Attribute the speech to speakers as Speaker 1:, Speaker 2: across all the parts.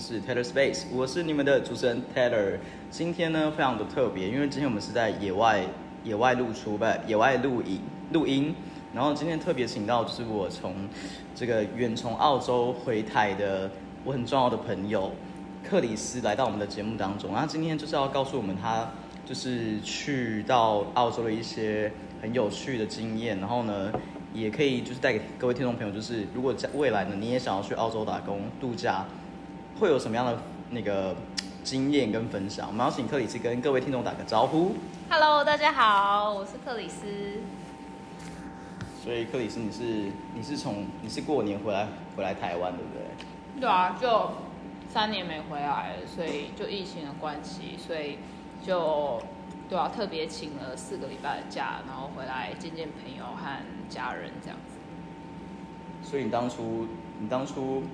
Speaker 1: 是《》Taylor Space，我是你们的主持人 Taylor。今天呢非常的特别，因为今天我们是在野外野外露出不野外录影录音，然后今天特别请到就是我从这个远从澳洲回台的我很重要的朋友克里斯来到我们的节目当中，然后今天就是要告诉我们他就是去到澳洲的一些很有趣的经验，然后呢。也可以就是带给各位听众朋友，就是如果在未来呢，你也想要去澳洲打工度假，会有什么样的那个经验跟分享？我们要请克里斯跟各位听众打个招呼。
Speaker 2: Hello，大家好，我是克里斯。
Speaker 1: 所以克里斯，你是你是从你是过年回来回来台湾对不对？
Speaker 2: 对啊，就三年没回来了，所以就疫情的关系，所以就。对啊，特别请了四个礼拜的假，然后回来见见朋友和家人这样子。
Speaker 1: 所以你当初，你当初，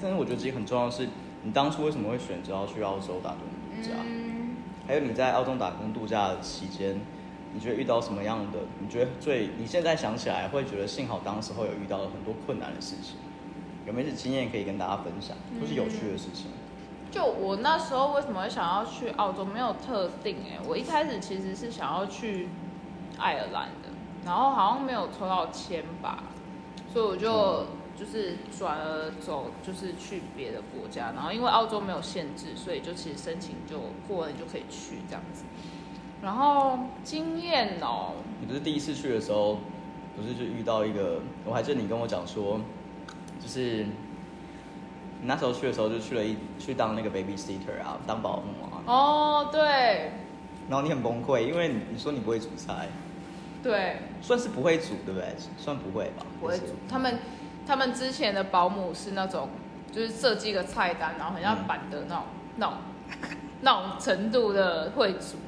Speaker 1: 但是我觉得其实很重要的是，你当初为什么会选择要去澳洲打工度假？嗯。还有你在澳洲打工度假的期间，你觉得遇到什么样的？你觉得最你现在想起来会觉得幸好当时候有遇到了很多困难的事情，有没有些经验可以跟大家分享，都是有趣的事情？
Speaker 2: 就我那时候为什么会想要去澳洲？没有特定哎，我一开始其实是想要去爱尔兰的，然后好像没有抽到签吧，所以我就就是转而走，就是去别的国家。然后因为澳洲没有限制，所以就其实申请就过了，你就可以去这样子。然后经验哦，
Speaker 1: 你不是第一次去的时候，不是就遇到一个？我还记得你跟我讲说，就是。你那时候去的时候就去了一去当那个 baby sitter 啊，当保姆啊。
Speaker 2: 哦，对。
Speaker 1: 然后你很崩溃，因为你说你不会煮菜。
Speaker 2: 对。
Speaker 1: 算是不会煮，对不对？算不会吧。
Speaker 2: 不会煮。他们他们之前的保姆是那种，就是设计一个菜单，然后很像板的那种那种那种程度的会煮。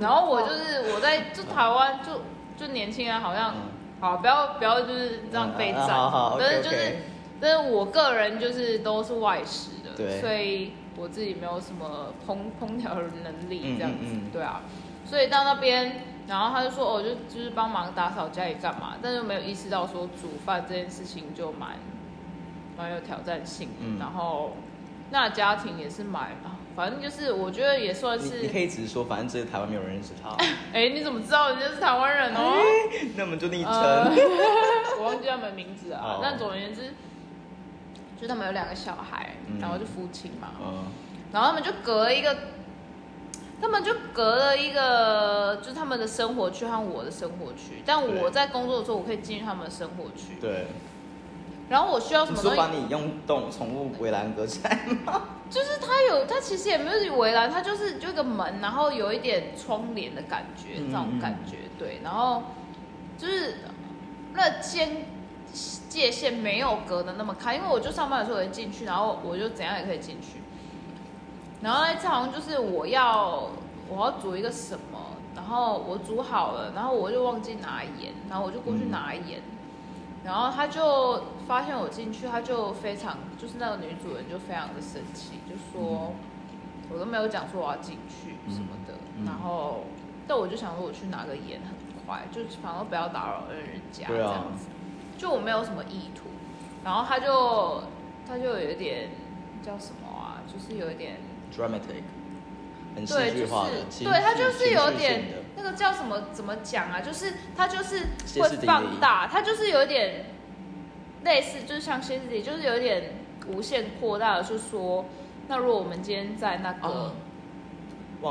Speaker 2: 然后我就是我在就台湾就就年轻人好像好不要不要就是这样被赞，但是就是。但是我个人就是都是外食的，所以我自己没有什么烹烹调的能力这样子，对啊，所以到那边，然后他就说，哦，就就是帮忙打扫家里干嘛，但是没有意识到说煮饭这件事情就蛮蛮有挑战性，然后那家庭也是蛮，反正就是我觉得也算是，
Speaker 1: 你可以只是说，反正这个台湾没有人认识他，
Speaker 2: 哎，你怎么知道人家是台湾人哦？
Speaker 1: 那我们就昵称，
Speaker 2: 我忘记他们名字啊，但总而言之。就他们有两个小孩，然后就夫妻嘛，然后他们就隔了一个，他们就隔了一个，就是他们的生活区和我的生活区。但我在工作的时候，我可以进入他们的生活区。
Speaker 1: 对。
Speaker 2: 然后我需要什么？
Speaker 1: 东西把你用动宠物围栏隔起来吗？
Speaker 2: 就是它有，它其实也没有围栏，它就是就一个门，然后有一点窗帘的感觉，这种感觉。对，然后就是那间。界限没有隔的那么开，因为我就上班的时候可以进去，然后我就怎样也可以进去。然后那次好像就是我要我要煮一个什么，然后我煮好了，然后我就忘记拿盐，然后我就过去拿盐，然后他就发现我进去，他就非常就是那个女主人就非常的生气，就说我都没有讲说我要进去什么的，然后但我就想说我去拿个盐很快，就反正不要打扰人家这样子。就我没有什么意图，然后他就他就有一点叫什么啊，就是有一点
Speaker 1: dramatic，很戏剧化的，
Speaker 2: 对他就是有点那个叫什么怎么讲啊，就是他就是会放大，他就是有点类似，就是像歇斯底，就是有点无限扩大的，就说那如果我们今天在那个。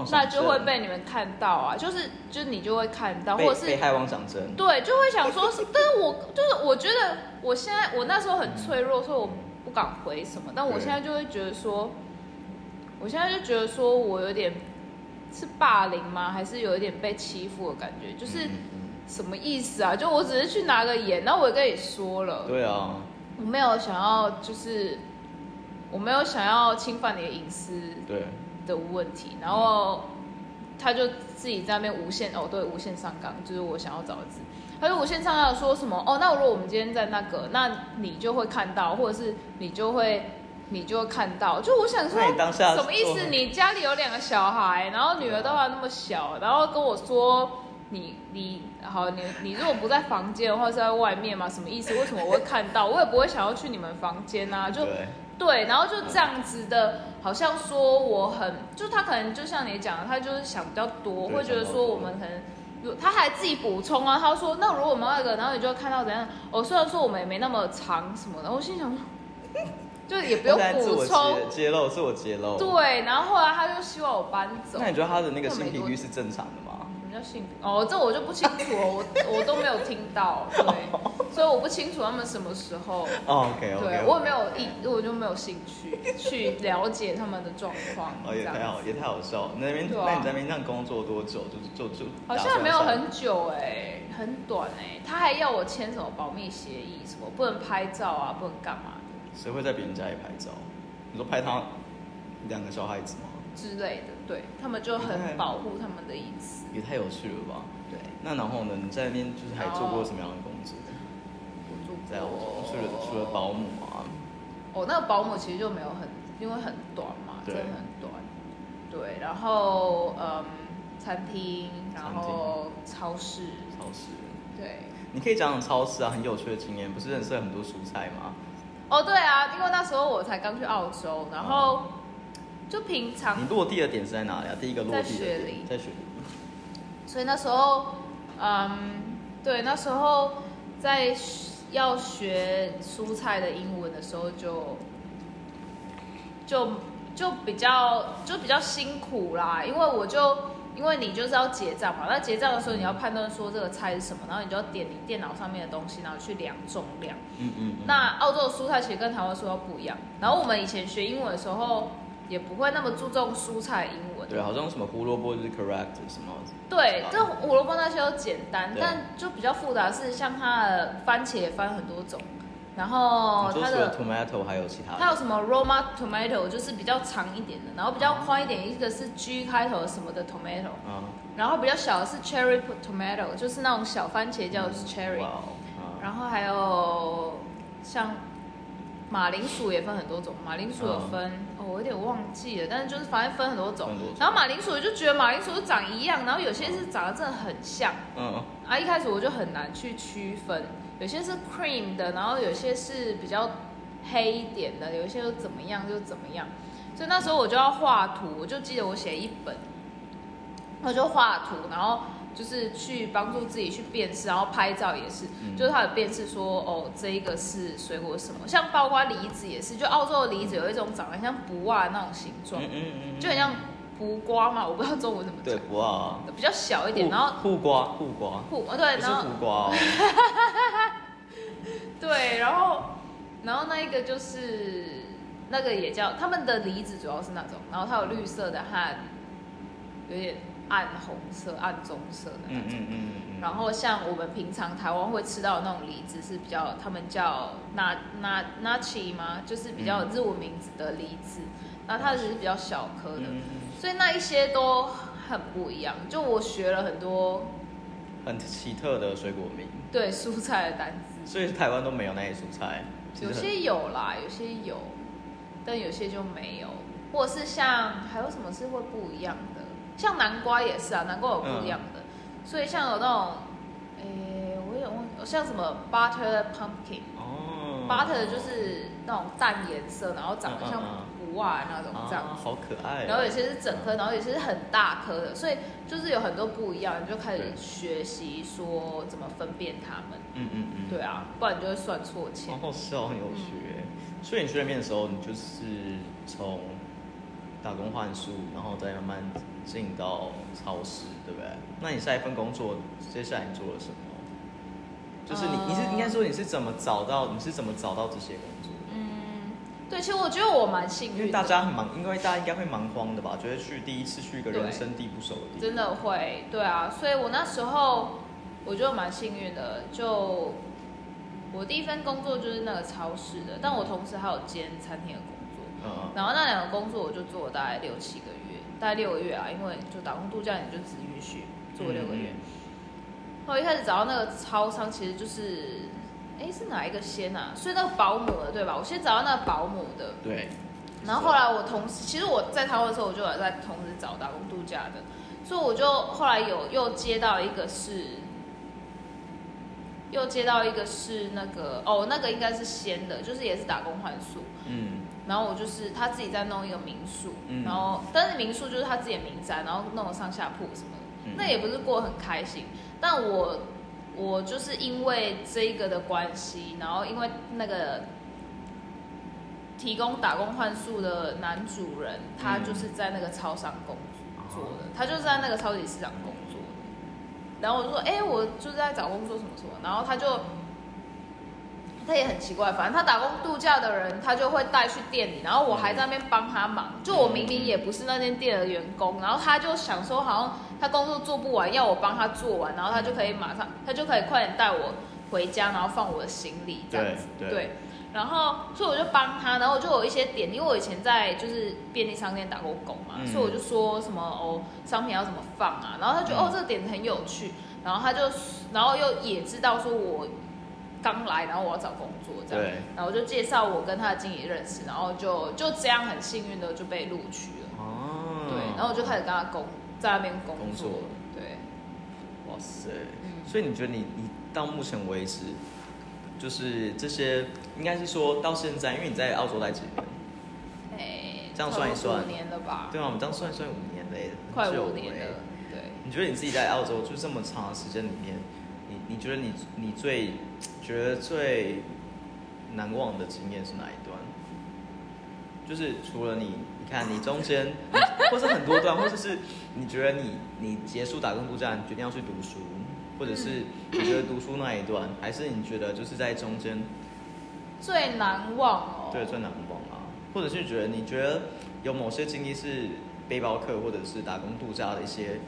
Speaker 2: 那就会被你们看到啊，就是就你就会看到，或者是
Speaker 1: 被害妄想症，
Speaker 2: 对，就会想说是，但是我就是我觉得我现在我那时候很脆弱，所以我不敢回什么，但我现在就会觉得说，我现在就觉得说我有点是霸凌吗？还是有一点被欺负的感觉？就是什么意思啊？就我只是去拿个盐，然后我也跟你说了，
Speaker 1: 对啊，
Speaker 2: 我没有想要，就是我没有想要侵犯你的隐私，
Speaker 1: 对。
Speaker 2: 的问题，然后他就自己在那边无限哦，对，无限上纲，就是我想要找的字，他就无限上纲说什么哦，那如果我们今天在那个，那你就会看到，或者是你就会你就会看到，就我想说，什么意思？你家里有两个小孩，然后女儿都还那么小，然后跟我说你你好，你你如果不在房间，的话是在外面嘛，什么意思？为什么我会看到？我也不会想要去你们房间啊，就。对，然后就这样子的，好像说我很，就他可能就像你讲的，他就是想比较多，
Speaker 1: 对
Speaker 2: 会觉得说我们可能。有他还自己补充啊，他说：“那如果我们那个，然后你就会看到怎样？哦，虽然说我们也没那么长什么的，我心想说，就也不用补充。
Speaker 1: 揭揭露，是我揭露。
Speaker 2: 对，然后后来他就希望我搬走。
Speaker 1: 那你觉得他的那个性频率是正常的吗？
Speaker 2: 什么叫性哦，这我就不清楚了，我我都没有听到，对，所以我不清楚他们什么时候。
Speaker 1: 哦，OK OK，
Speaker 2: 对我也没有意，我就没有兴趣去了解他们的状况。
Speaker 1: 哦，也太好，也太好笑。那边，
Speaker 2: 啊
Speaker 1: 那你在那边这样工作多久？就就就
Speaker 2: 好像没有很久哎、很短哎、他还要我签什么保密协议，什么不能拍照啊，不能干嘛的
Speaker 1: 谁会在别人家里拍照？你说拍他两个小孩子吗？
Speaker 2: 之类的，对他们就很保护他们的隐私。
Speaker 1: 也太有趣了吧！
Speaker 2: 对，
Speaker 1: 那然后呢？你在那边就是还做过什么样的工作？
Speaker 2: 我做
Speaker 1: 在澳洲，除
Speaker 2: 过
Speaker 1: 了除了保姆啊，
Speaker 2: 哦，那个保姆其实就没有很，因为很短嘛，
Speaker 1: 对
Speaker 2: 真的很短。对，然后嗯，餐厅，然
Speaker 1: 餐
Speaker 2: 后超市，
Speaker 1: 超市。
Speaker 2: 对。
Speaker 1: 你可以讲讲超市啊，很有趣的经验，不是认识了很多蔬菜吗？
Speaker 2: 哦，对啊，因为那时候我才刚去澳洲，然后就平常
Speaker 1: 你落地的点是在哪里啊？第一个落地
Speaker 2: 在雪
Speaker 1: 点
Speaker 2: 梨
Speaker 1: 在雪梨。
Speaker 2: 所以那时候，嗯，对，那时候在要学蔬菜的英文的时候就，就就比较就比较辛苦啦，因为我就因为你就是要结账嘛，那结账的时候你要判断说这个菜是什么，然后你就要点你电脑上面的东西，然后去量重量。
Speaker 1: 嗯嗯。嗯
Speaker 2: 那澳洲的蔬菜其实跟台湾蔬菜不一样，然后我们以前学英文的时候也不会那么注重蔬菜英文。
Speaker 1: 对，好像什么胡萝卜就是 correct 什么。
Speaker 2: 对，
Speaker 1: 啊
Speaker 2: 这胡萝卜那些都简单，但就比较复杂是像它的番茄也分很多种，然后它的
Speaker 1: tomato 还有其他的？
Speaker 2: 它有什么 Roma tomato 就是比较长一点的，然后比较宽一点，一个是 G 开头什么的 tomato，
Speaker 1: 啊，
Speaker 2: 然后比较小的是 cherry tomato，就是那种小番茄叫 cherry，然后还有像马铃薯也分很多种，马铃薯有分、哦，我有点忘记了，但是就是反正分很多种。然后马铃薯我就觉得马铃薯长一样，然后有些是长得真的很像。
Speaker 1: 嗯，
Speaker 2: 啊，一开始我就很难去区分，有些是 cream 的，然后有些是比较黑一点的，有一些又怎么样就怎么样。所以那时候我就要画图，我就记得我写一本，我就画图，然后就是去帮助自己去辨识，然后拍照也是，
Speaker 1: 嗯。
Speaker 2: 就是它有辨识说哦，这一个是水果什么，像包括梨子也是，就澳洲的梨子有一种长得像不袜那种形状
Speaker 1: 嗯，嗯嗯，
Speaker 2: 就很像卜瓜嘛，我不知道中文怎么
Speaker 1: 对
Speaker 2: 讲，
Speaker 1: 不啊，
Speaker 2: 比较小一点，然后
Speaker 1: 护瓜护瓜，
Speaker 2: 卜哦对，然后
Speaker 1: 苦瓜哦，
Speaker 2: 对，然后然后那一个就是那个也叫他们的梨子主要是那种，然后它有绿色的和有点暗红色、暗棕色的那种。
Speaker 1: 嗯嗯嗯嗯，
Speaker 2: 然后像我们平常台湾会吃到的那种梨子是比较，他们叫那那那奇吗？就是比较
Speaker 1: 嗯
Speaker 2: 日文名字的梨子，然后它只是比较小颗的，
Speaker 1: 嗯
Speaker 2: 所以那一些都很不一样。就我学了很多
Speaker 1: 很奇特的水果名，
Speaker 2: 对蔬菜的单词，
Speaker 1: 所以台湾都没有那些蔬菜，
Speaker 2: 有些有啦，有些有，但有些就没有，或者是像还有什么是会不一样的，像南瓜也是啊，南瓜有不一样的，所以像有那种，诶，我也忘记，像什么 butter pumpkin。
Speaker 1: 哦。
Speaker 2: butter 就是那种淡颜色，然后长得像
Speaker 1: 嗯嗯嗯
Speaker 2: 不袜那种这样
Speaker 1: 啊，好可爱哦，
Speaker 2: 然后有些是整颗，然后有些是很大颗的，所以就是有很多不一样，你就开始学习说怎么分辨它们。
Speaker 1: 嗯嗯嗯，
Speaker 2: 对啊，不然你就会算错钱
Speaker 1: 哦，是哦，很有趣耶。所以你去那边的时候，你就是从打工换宿，然后再慢慢进到超市，对不对？那你下一份工作，接下来你做了什么？就是你，你是应该说你是怎么找到，你是怎么找到这些工作？
Speaker 2: 嗯，对，其实我觉得我蛮幸运，
Speaker 1: 因为大家很忙，因为大家应该会蛮慌的吧？觉得去第一次去一个人生地不熟的地方，
Speaker 2: 真的会，对啊，所以我那时候我觉得蛮幸运的，就我第一份工作就是那个超市的，但我同时还有兼餐厅的工作。
Speaker 1: 嗯
Speaker 2: 然后那两个工作我就做了大概六七个月，大概六个月啊，因为就打工度假，你就只允许做六个月。后来一开始找到那个超商，其实就是，哎，是哪一个先啊？所以那个保姆的对吧？我先找到那个保姆的，
Speaker 1: 对。
Speaker 2: 然后后来我同时，其实我在台湾的时候，我就有在同时找打工度假的，所以我就后来有又接到一个是，又接到一个是那个哦，那个应该是先的，就是也是打工换宿，
Speaker 1: 嗯，
Speaker 2: 然后我就是他自己在弄一个民宿，
Speaker 1: 嗯
Speaker 2: 然后但是民宿就是他自己的名字啊，然后弄了上下铺什么的，
Speaker 1: 嗯
Speaker 2: 那也不是过得很开心。但我我就是因为这一个的关系，然后因为那个提供打工换宿的男主人，他
Speaker 1: 嗯
Speaker 2: 就是在那个超商工作
Speaker 1: 哦
Speaker 2: 的，他就是在那个超级市场工作的。然后我就说，哎、我就是在找工作什么什么，然后他就。他也很奇怪，反正他打工度假的人，他就会带去店里，然后我还在那边帮他忙。就我明明也不是那间店的员工，然后他就想说，好像他工作做不完，要我帮他做完，然后他就可以马上，他就可以快点带我回家，然后放我的行李这样子。
Speaker 1: 对对。
Speaker 2: 然后所以我就帮他，然后我就有一些点，因为我以前在就是便利商店打过工嘛，
Speaker 1: 嗯。
Speaker 2: 所以我就说什么哦，商品要怎么放啊，然后他觉得、
Speaker 1: 嗯。
Speaker 2: 哦这个点子很有趣，然后他就然后又也知道说我刚来，然后我要找工作这样
Speaker 1: 对，
Speaker 2: 然后我就介绍我跟他的经理认识，然后就就这样很幸运的就被录取了，
Speaker 1: 哦，
Speaker 2: 对，然后我就开始跟他工在那边工
Speaker 1: 工作。
Speaker 2: 对，
Speaker 1: 哇塞，
Speaker 2: 嗯。
Speaker 1: 所以你觉得你你到目前为止，就是这些应该是说到现在，因为你在澳洲待几年，
Speaker 2: 哎，
Speaker 1: 这样算一算。
Speaker 2: 五年了吧，
Speaker 1: 对啊，我们这样算一算五年嘞，很
Speaker 2: 快五年
Speaker 1: 欸
Speaker 2: 了，对。
Speaker 1: 你觉得你自己在澳洲就这么长的时间里面，你你觉得你你最觉得最难忘的经验是哪一段？就是除了你，你看你中间，或是很多段，或者是你觉得你你结束打工度假，你决定要去读书，或者是你觉得读书那一段，还是你觉得就是在中间
Speaker 2: 最难忘哦。
Speaker 1: 对最难忘啊？或者是觉得你觉得有某些经历是背包客或者是打工度假的一些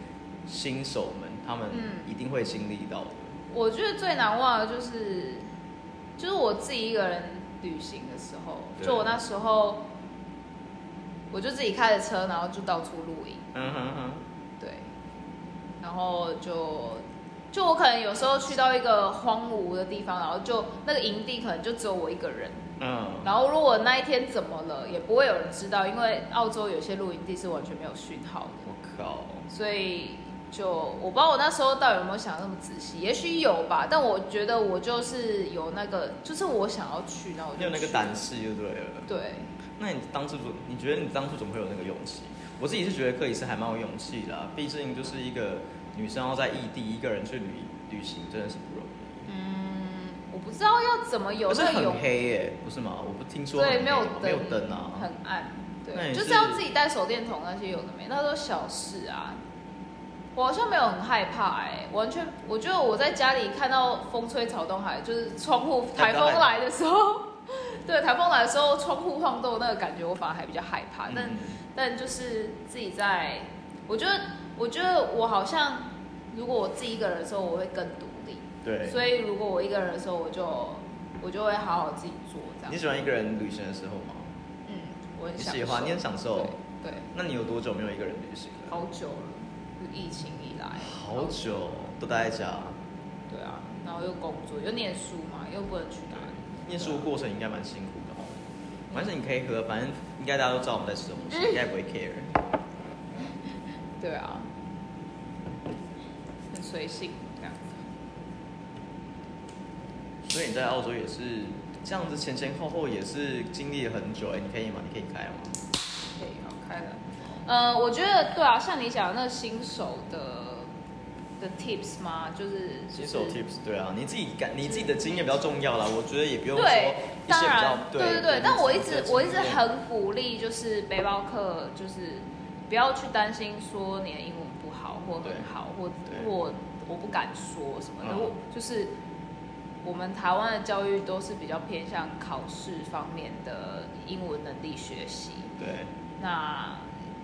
Speaker 1: 新手们，他们
Speaker 2: 嗯
Speaker 1: 一定会经历到的。
Speaker 2: 我觉得最难忘的就是，就是我自己一个人旅行的时候，就我那时候，我就自己开着车，然后就到处露营，
Speaker 1: 嗯哼哼，
Speaker 2: 对，然后就就我可能有时候去到一个荒芜的地方，然后就那个营地可能就只有我一个人，
Speaker 1: 嗯，
Speaker 2: 然后如果那一天怎么了，也不会有人知道，因为澳洲有些露营地是完全没有讯号的。
Speaker 1: 我靠，
Speaker 2: 所以就我不知道我那时候到底有没有想那么仔细，也许有吧，但我觉得我就是有那个，就是我想要去，然后我就
Speaker 1: 有那个
Speaker 2: 去
Speaker 1: 胆识就对了。
Speaker 2: 对，
Speaker 1: 那你当初怎你觉得你当初怎么会有那个勇气？我自己是觉得克里斯还蛮有勇气的啊、毕竟就是一个女生要在异地一个人去旅旅行，真的是不容易。
Speaker 2: 嗯，我不知道要怎么有
Speaker 1: 而且很
Speaker 2: 那个勇，
Speaker 1: 黑耶，不是吗？我不听说
Speaker 2: 对，
Speaker 1: 很
Speaker 2: 没有
Speaker 1: 灯没有
Speaker 2: 灯，
Speaker 1: 啊。
Speaker 2: 很暗，对，就是是要自己带手电筒那些有的没，那都小事啊。我好像没有很害怕哎、完全，我觉得我在家里看到风吹草动，还就是窗户台风来的时候，对，台风来的时候窗户晃动那个感觉，我反而还比较害怕。但
Speaker 1: 嗯
Speaker 2: 但就是自己在，我觉得我觉得我好像，如果我自己一个人的时候，我会更独立。
Speaker 1: 对。
Speaker 2: 所以如果我一个人的时候，我就我就会好好自己做这样。
Speaker 1: 你喜欢一个人旅行的时候吗？
Speaker 2: 嗯，我很
Speaker 1: 喜欢你很享受
Speaker 2: 对对，
Speaker 1: 那你有多久没有一个人旅行了？
Speaker 2: 好久了，就疫情以来。
Speaker 1: 好久，都待在家。
Speaker 2: 对啊，然后又工作又念书嘛，又不能去哪里。
Speaker 1: 念书过程应该蛮辛苦的哦。反正你可以喝，反正应该大家都知道我们在吃东西，应该不会 care。
Speaker 2: 对啊，很随性这样子。
Speaker 1: 所以你在澳洲也是这样子前前后后也是经历了很久哎，你可以吗？你可以开吗？
Speaker 2: 可以，好开了。呃，我觉得对啊，像你讲的那个新手的的 tips 吗，就是
Speaker 1: 新手
Speaker 2: 就是
Speaker 1: tips 对啊，你自己感你自己的经验比较重要啦，我觉得也不用说
Speaker 2: 对，
Speaker 1: 一些比较
Speaker 2: 当然，
Speaker 1: 对
Speaker 2: 对对。但我一直我一直很鼓励，就是背包客，就是不要去担心说你的英文不好或很好，或或我不敢说什么的，
Speaker 1: 嗯
Speaker 2: 我就是我们台湾的教育都是比较偏向考试方面的英文能力学习。
Speaker 1: 对
Speaker 2: 那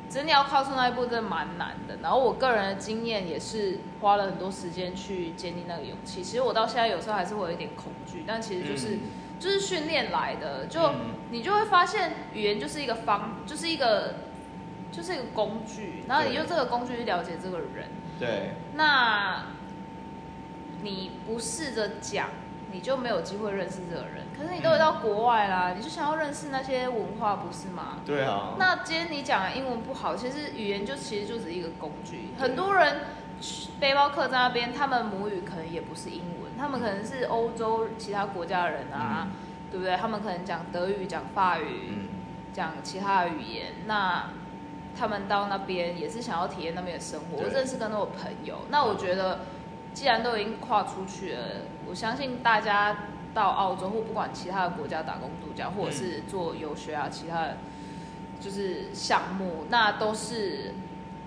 Speaker 2: 真的要靠出那一步，真的蛮难的。然后我个人的经验也是花了很多时间去建立那个勇气。其实我到现在有时候还是会有一点恐惧，但其实就是、
Speaker 1: 嗯
Speaker 2: 就是训练来的。就、
Speaker 1: 嗯
Speaker 2: 你就会发现，语言就是一个方，就是一个就是一个工具，然后你用这个工具去了解这个人。
Speaker 1: 对
Speaker 2: 那你不试着讲，你就没有机会认识这个人。可是你都会到国外啦，你就想要认识那些文化，不是吗？
Speaker 1: 对啊，
Speaker 2: 那今天你讲的英文不好，其实语言就其实就只是一个工具。很多人背包客在那边，他们母语可能也不是英文，他们可能是欧洲其他国家的人啊，
Speaker 1: 嗯
Speaker 2: 对不对？他们可能讲德语、讲法语，
Speaker 1: 嗯
Speaker 2: 讲其他的语言，那他们到那边也是想要体验那边的生活，
Speaker 1: 对
Speaker 2: 认识更多的朋友。那我觉得，既然都已经跨出去了，我相信大家到澳洲或不管其他的国家打工度假，或者是做游学啊，其他的就是项目，那都是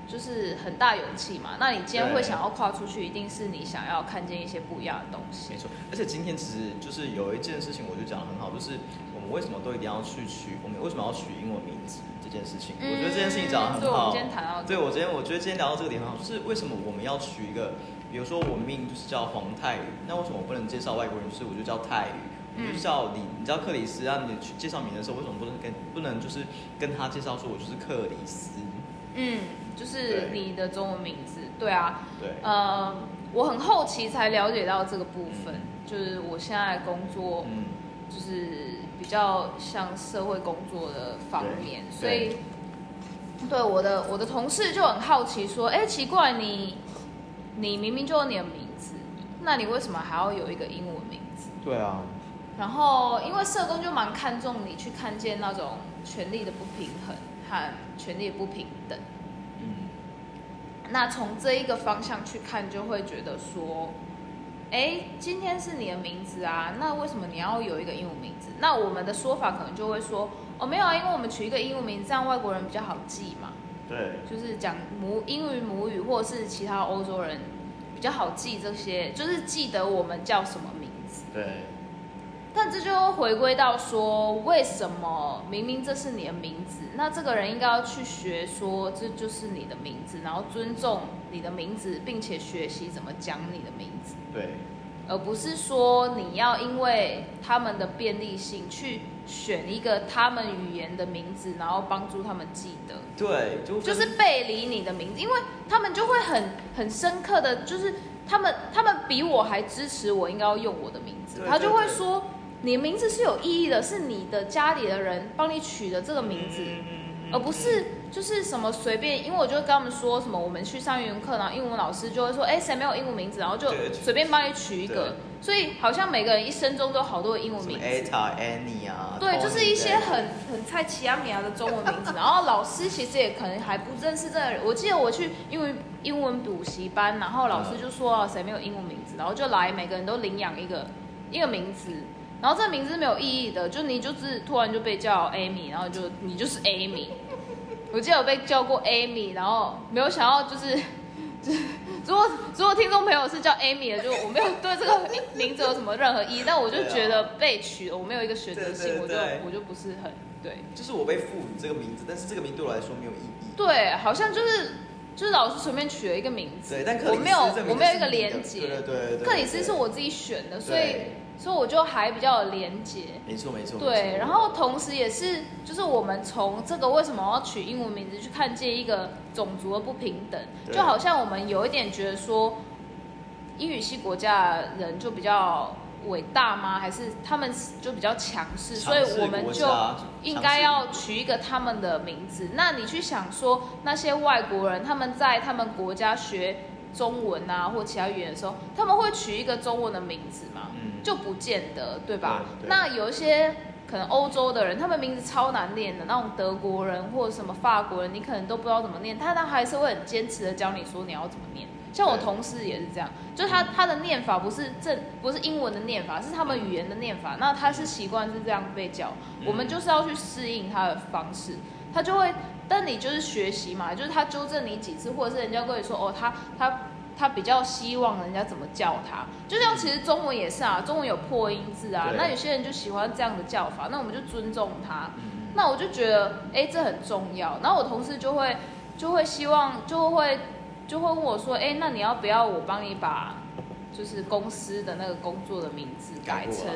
Speaker 2: 就是很大勇气嘛。那你今天会想要跨出去，一定是你想要看见一些不一样的东西
Speaker 1: 没。错，而且今天其实就是有一件事情，我就讲得很好，就是我们为什么都一定要去取，我们为什么要取英文名字这件事情，我觉得这件事情讲得
Speaker 2: 嗯对，我们
Speaker 1: 很好。
Speaker 2: 今天谈到
Speaker 1: 对我今天我觉得今天聊到这个点很好，就是为什么我们要取一个，比如说我命就是叫黄泰宇，那为什么我不能介绍外国人，就是我就叫泰宇？我
Speaker 2: 嗯
Speaker 1: 就叫李，你知道克里斯，让你去介绍名的时候，为什么不能跟不能就是跟他介绍说我就是克里斯？
Speaker 2: 嗯，就是你的中文名字，对啊，
Speaker 1: 对，
Speaker 2: 呃，我很后期才了解到这个部分，就是我现在工作
Speaker 1: 嗯，
Speaker 2: 就是比较像社会工作的方面，所以对我的我的同事就很好奇说，哎，奇怪，你你明明就有你的名字，那你为什么还要有一个英文名字？
Speaker 1: 对啊，
Speaker 2: 然后，因为社工就蛮看重你去看见那种权力的不平衡和权力的不平等。
Speaker 1: 嗯，
Speaker 2: 那从这一个方向去看，就会觉得说，哎，今天是你的名字啊，那为什么你要有一个英文名字？那我们的说法可能就会说，哦，没有啊，因为我们取一个英文名字，这样外国人比较好记嘛，
Speaker 1: 对，
Speaker 2: 就是讲母英语母语或者是其他欧洲人比较好记这些，就是记得我们叫什么名字。
Speaker 1: 对，
Speaker 2: 但这就回归到说，为什么明明这是你的名字，那这个人应该要去学说这就是你的名字，然后尊重你的名字，并且学习怎么讲你的名字，
Speaker 1: 对，
Speaker 2: 而不是说你要因为他们的便利性去选一个他们语言的名字，然后帮助他们记得。
Speaker 1: 对，就
Speaker 2: 就是背离你的名字，因为他们就会很很深刻的，就是他们他们比我还支持我应该要用我的名字，
Speaker 1: 对
Speaker 2: 他就会说你的名字是有意义的，是你的家里的人帮你取的这个名字，
Speaker 1: 嗯嗯嗯
Speaker 2: 而不是就是什么随便，因为我就跟他们说什么，我们去上英文课，然后英文老师就会说，哎，谁没有英文名字，然后就随便帮你取一个，所以好像每个人一生中都有好多英文名字。
Speaker 1: Eta、Annie 啊，
Speaker 2: 对，就是一些很很菜奇亚米亚的中文名字，然后老师其实也可能还不认识这个人。我记得我去英文英文补习班，然后老师就说啊谁没有英文名字，然后就来每个人都领养一个一个名字，然后这个名字是没有意义的，就你就是突然就被叫 Amy，然后就你就是 Amy。我记得有被叫过 Amy，然后没有想到就是。就是如果如果听众朋友是叫 Amy 的，就我没有对这个名字有什么任何意义，但我就觉得被取了，我没有一个选择性，我就我就不是很对
Speaker 1: 就是我被赋予这个名字，但是这个名字对我来说没有意义。
Speaker 2: 对，好像就是就是老师随便取了一个名字，
Speaker 1: 对，但克里斯
Speaker 2: 我没有我没有一个连接，
Speaker 1: 对对对对，
Speaker 2: 克里斯是我自己选的，所以
Speaker 1: 对
Speaker 2: 所以我就还比较有连结。
Speaker 1: 没错没错，没
Speaker 2: 对，然后同时也是，就是我们从这个为什么要取英文名字去看见一个种族的不平等，就好像我们有一点觉得说，英语系国家的人就比较伟大吗？还是他们就比较强势，所以我们就
Speaker 1: 家
Speaker 2: 应该要取一个他们的名字？那你去想说，那些外国人他们在他们国家学中文啊或其他语言的时候，他们会取一个中文的名字吗？
Speaker 1: 嗯
Speaker 2: 就不见得，对吧？
Speaker 1: 对对
Speaker 2: 那有一些可能欧洲的人，他们名字超难念的，那种德国人或者什么法国人，你可能都不知道怎么念，但他还是会很坚持的教你说你要怎么念。像我同事也是这样，就他他的念法不是正不是英文的念法，是他们语言的念法。那他是习惯是这样被教，
Speaker 1: 嗯
Speaker 2: 我们就是要去适应他的方式，他就会。但你就是学习嘛，就是他纠正你几次，或者是人家跟你说哦，他他他比较希望人家怎么叫他，就像其实中文也是啊，中文有破音字啊，那有些人就喜欢这样的叫法，那我们就尊重他。
Speaker 1: 嗯。
Speaker 2: 那我就觉得，哎，这很重要。然后我同事就会就会希望就会就会问我说，哎，那你要不要我帮你把就是公司的那个工作的名字改成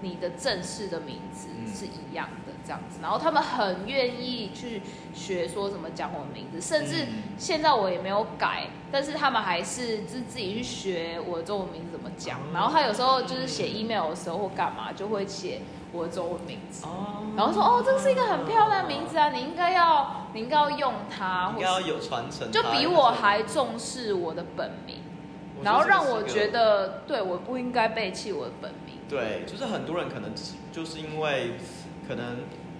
Speaker 2: 你的正式的名字
Speaker 1: 嗯。
Speaker 2: 是一样的这样子？然后他们很愿意去学说怎么讲我的名字，甚至
Speaker 1: 嗯
Speaker 2: 现在我也没有改，但是他们还是就是自己去学我的中文名字怎么讲。然后他有时候就是写 email 的时候或干嘛，就会写我的中文名字。
Speaker 1: 哦
Speaker 2: 然后说哦，这是一个很漂亮的名字啊，你应该要你应该要用它，
Speaker 1: 应该要有传承，
Speaker 2: 就比我还重视我的本名，然后让我觉得对我不应该背弃我的本名。
Speaker 1: 对，就是很多人可能就是因为可能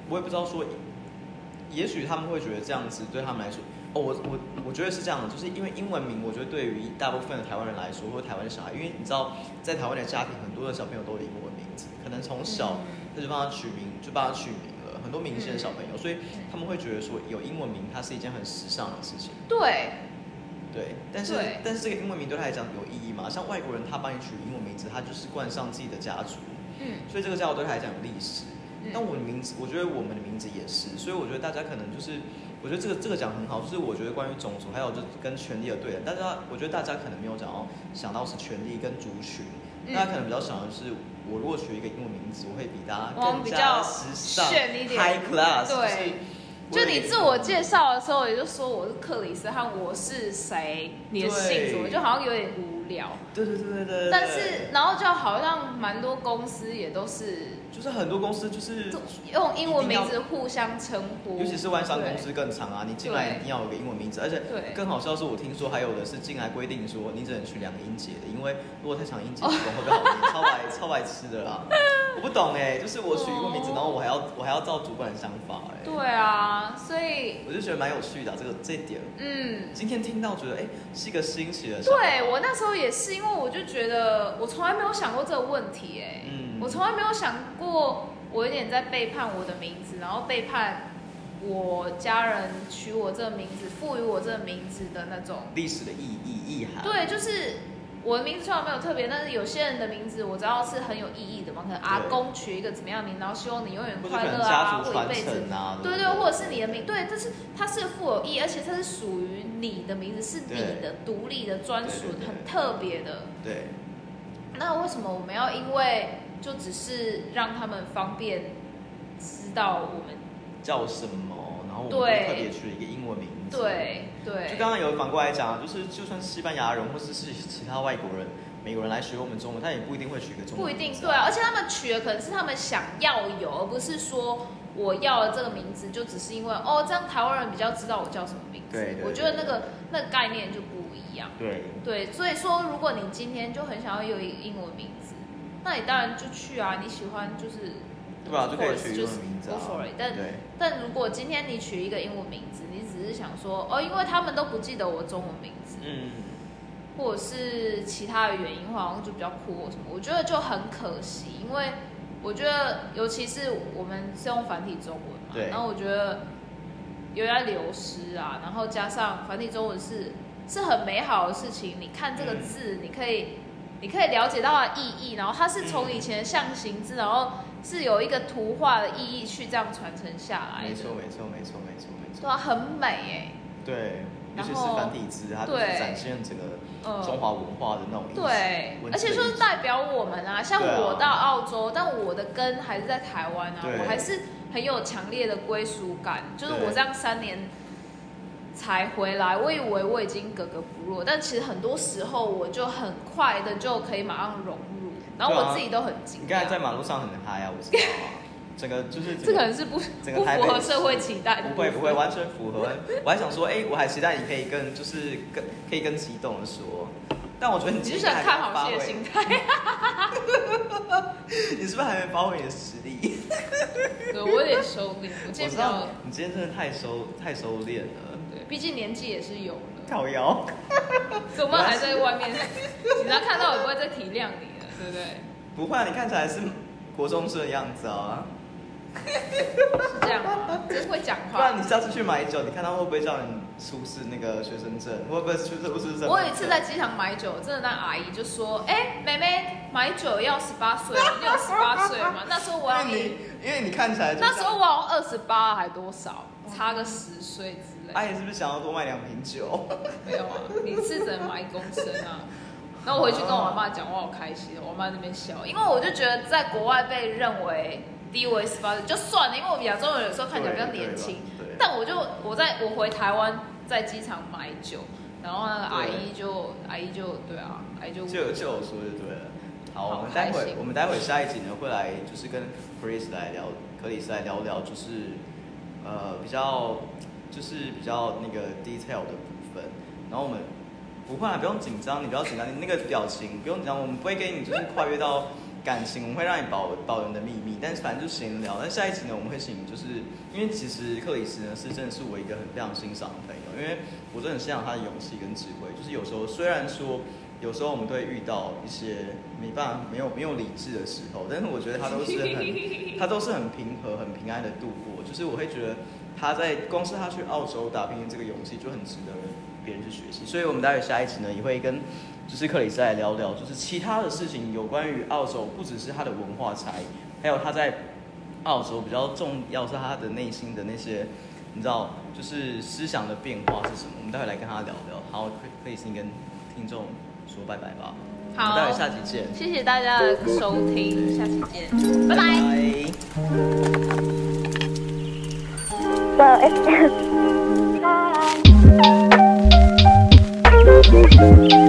Speaker 1: 我也不知道说也许他们会觉得这样子对他们来说，哦，我我我觉得是这样的，就是因为英文名，我觉得对于大部分的台湾人来说，或者台湾的小孩，因为你知道，在台湾的家庭，很多的小朋友都有英文名字，可能从小他就帮他取名，就帮他取名了，很多明星的小朋友，所以他们会觉得说有英文名，它是一件很时尚的事情。
Speaker 2: 对，
Speaker 1: 对，但是但是这个英文名对他来讲有意义吗？像外国人，他帮你取英文名字，他就是冠上自己的家族，
Speaker 2: 嗯
Speaker 1: 所以这个家族对他来讲有历史。
Speaker 2: 嗯。
Speaker 1: 但我的名字，我觉得我们的名字也是，所以我觉得大家可能就是，我觉得这个这个讲很好，就是我觉得关于种族还有就跟权力的对等，大家我觉得大家可能没有讲到想到是权力跟族群，
Speaker 2: 嗯。
Speaker 1: 大家可能比较想的是，我如果取一个英文名字，我会比大家更加
Speaker 2: 比较
Speaker 1: 时尚
Speaker 2: 炫一点。
Speaker 1: high class，
Speaker 2: 对
Speaker 1: 就
Speaker 2: 就你自我介绍的时候，也就说我是克里斯和我是谁，你的姓什么，就好像有点无聊。
Speaker 1: 对对对对对对，
Speaker 2: 但是，然后就好像蛮多公司也都是
Speaker 1: 就是很多公司就是
Speaker 2: 用英文名字互相称呼，
Speaker 1: 尤其是外商公司更长啊，你进来一定要有个英文名字，而且
Speaker 2: 对
Speaker 1: 更好笑是，我听说还有的是进来规定说你只能取两个音节的，因为如果太长音节，会不会好？超白超白痴的啦！我不懂哎，就是我取一个名字，然后我还要我还要照主管的想法哎，
Speaker 2: 对啊，所以
Speaker 1: 我就觉得蛮有趣的啊、这个这点。
Speaker 2: 嗯，
Speaker 1: 今天听到觉得哎是一个新奇的
Speaker 2: 对我那时候也是，因为我就觉得我从来没有想过这个问题，哎，
Speaker 1: 嗯。
Speaker 2: 我从来没有想过我有点在背叛我的名字，然后背叛我家人取我这个名字，赋予我这个名字的那种。
Speaker 1: 历史的意义意涵，
Speaker 2: 对，就是我的名字虽然没有特别，但是有些人的名字我知道是很有意义的嘛，可能阿公取一个怎么样的名，然后希望你永远快乐啊，或一辈子。
Speaker 1: 啊，
Speaker 2: 对对，或者是你的名，对，但是它是富有意义，而且它是属于你的名字，是你的独立的、专属很特别的。
Speaker 1: 对
Speaker 2: 那为什么我们要因为就只是让他们方便知道我们？
Speaker 1: 叫什么，然后我们就特别取了一个英文名字，
Speaker 2: 对对，
Speaker 1: 就刚刚有反过来讲啊，就是就算西班牙人或者是其他外国人、美国人来学我们中文，他也不一定会取一个中
Speaker 2: 不一
Speaker 1: 文名字
Speaker 2: 定对啊，而且他们取的可能是他们想要有，而不是说我要了这个名字就只是因为哦，这样台湾人比较知道我叫什么名字。
Speaker 1: 对
Speaker 2: 我觉得那个那个概念就不一样。
Speaker 1: 对
Speaker 2: 对，所以说如果你今天就很想要有一个英文名字，那你当然就去啊，你喜欢就是。
Speaker 1: 对啊，就可以取英
Speaker 2: 就是
Speaker 1: 文名字啊。
Speaker 2: 但
Speaker 1: 对。
Speaker 2: 但如果今天你取一个英文名字，你只是想说哦，因为他们都不记得我中文名字，
Speaker 1: 嗯，
Speaker 2: 或者是其他的原因，或好像就比较酷或什么，我觉得就很可惜，因为我觉得尤其是我们是用繁体中文嘛，
Speaker 1: 对。
Speaker 2: 然后我觉得有点流失啊，然后加上繁体中文是是很美好的事情，你看这个
Speaker 1: 嗯。
Speaker 2: 字，你可以你可以了解到它的意义，然后它是从以前的象形字，然后是有一个图画的意义去这样传承下来的，
Speaker 1: 没错没错没错没错没错，
Speaker 2: 对啊，很美哎、
Speaker 1: 对，尤其是繁体字，它就是
Speaker 2: 对。
Speaker 1: 展现整个
Speaker 2: 嗯
Speaker 1: 中华文化的那种
Speaker 2: 对，而且就是
Speaker 1: 文字的意识
Speaker 2: 代表我们啊，像我到澳洲，但我的根还是在台湾啊，我还是很有强烈的归属感。就是我这样三年才回来，我以为我已经格格不入，但其实很多时候我就很快的就可以马上融入，然后我自己都很惊
Speaker 1: 你刚才在
Speaker 2: 讶。
Speaker 1: 马路上很嗨啊，我知道啊，整个就是
Speaker 2: 这可能是不
Speaker 1: 整个台北
Speaker 2: 不符合社会期待的。
Speaker 1: 不会不会，完全符合。我还想说，哎、我还期待你可以更就是更可以更激动的说，但我觉得你
Speaker 2: 你
Speaker 1: 今天
Speaker 2: 就是很看好戏的心态。
Speaker 1: 你是不是还没发挥你的实力？
Speaker 2: 对我有点收敛，我
Speaker 1: 我
Speaker 2: 今天比
Speaker 1: 知道
Speaker 2: 较
Speaker 1: 你今天真的太收太收敛了，
Speaker 2: 对，毕竟年纪也是有了。
Speaker 1: 烤腰。
Speaker 2: 我们还在外面，警察看到也不会再体谅你了，对不对？
Speaker 1: 不会啊，你看起来是国中生的样子啊。
Speaker 2: 是这样吗？真会讲话
Speaker 1: 不然。你下次去买酒，你看他会不会叫你出示那个学生证？会不会出示出示证？
Speaker 2: 我有一次在机场买酒，真的那阿姨就说：“哎、妹妹，买酒要十八岁，你有十八岁吗？”那时候我
Speaker 1: 你因为你看起来
Speaker 2: 那时候我好像二十八还多少，差个十岁之类。
Speaker 1: 阿姨是不是想要多卖两瓶酒？
Speaker 2: 没有啊，你是只能买一公升啊。然后我回去跟我妈讲，我好开心，我妈那边笑，因为我就觉得在国外被认为低为十八岁就算了，因为我们亚洲人有时候看起来比较年轻但我就我在我回台湾在机场买酒，然后那个阿姨就阿姨就对啊，阿姨就
Speaker 1: 就就有说就对了。好，我们待会我们待会下一集呢会来就是跟 Chris 来聊，克里斯来聊聊就是呃比较就是比较那个 detail 的部分，然后我们不会啊，不用紧张，你不要紧张，你那个表情不用紧张，我们不会给你就是跨越到感情，我们会让你保保人的秘密，但是反正就闲聊。那下一集呢，我们会请，就是因为其实克里斯呢是真的是我一个很非常欣赏的朋友，因为我真的很欣赏他的勇气跟智慧。就是有时候虽然说有时候我们都会遇到一些没办法没有没有理智的时候，但是我觉得他都是很他都是很平和很平安的度过。就是我会觉得他在光是他去 澳洲打拼的这个勇气就很值得别人去学习。所以我们待会下一集呢也会跟。就是克里斯来聊聊，就是其他的事情，有关于澳洲，不只是他的文化差异，还有他在澳洲比较重要是他的内心的那些，你知道，就是思想的变化是什么？我们待会来跟他聊聊。好，克里斯跟听众说拜拜吧。
Speaker 2: 好，
Speaker 1: 待会下集见。
Speaker 2: 谢谢大家的收听，下期见，拜拜。Música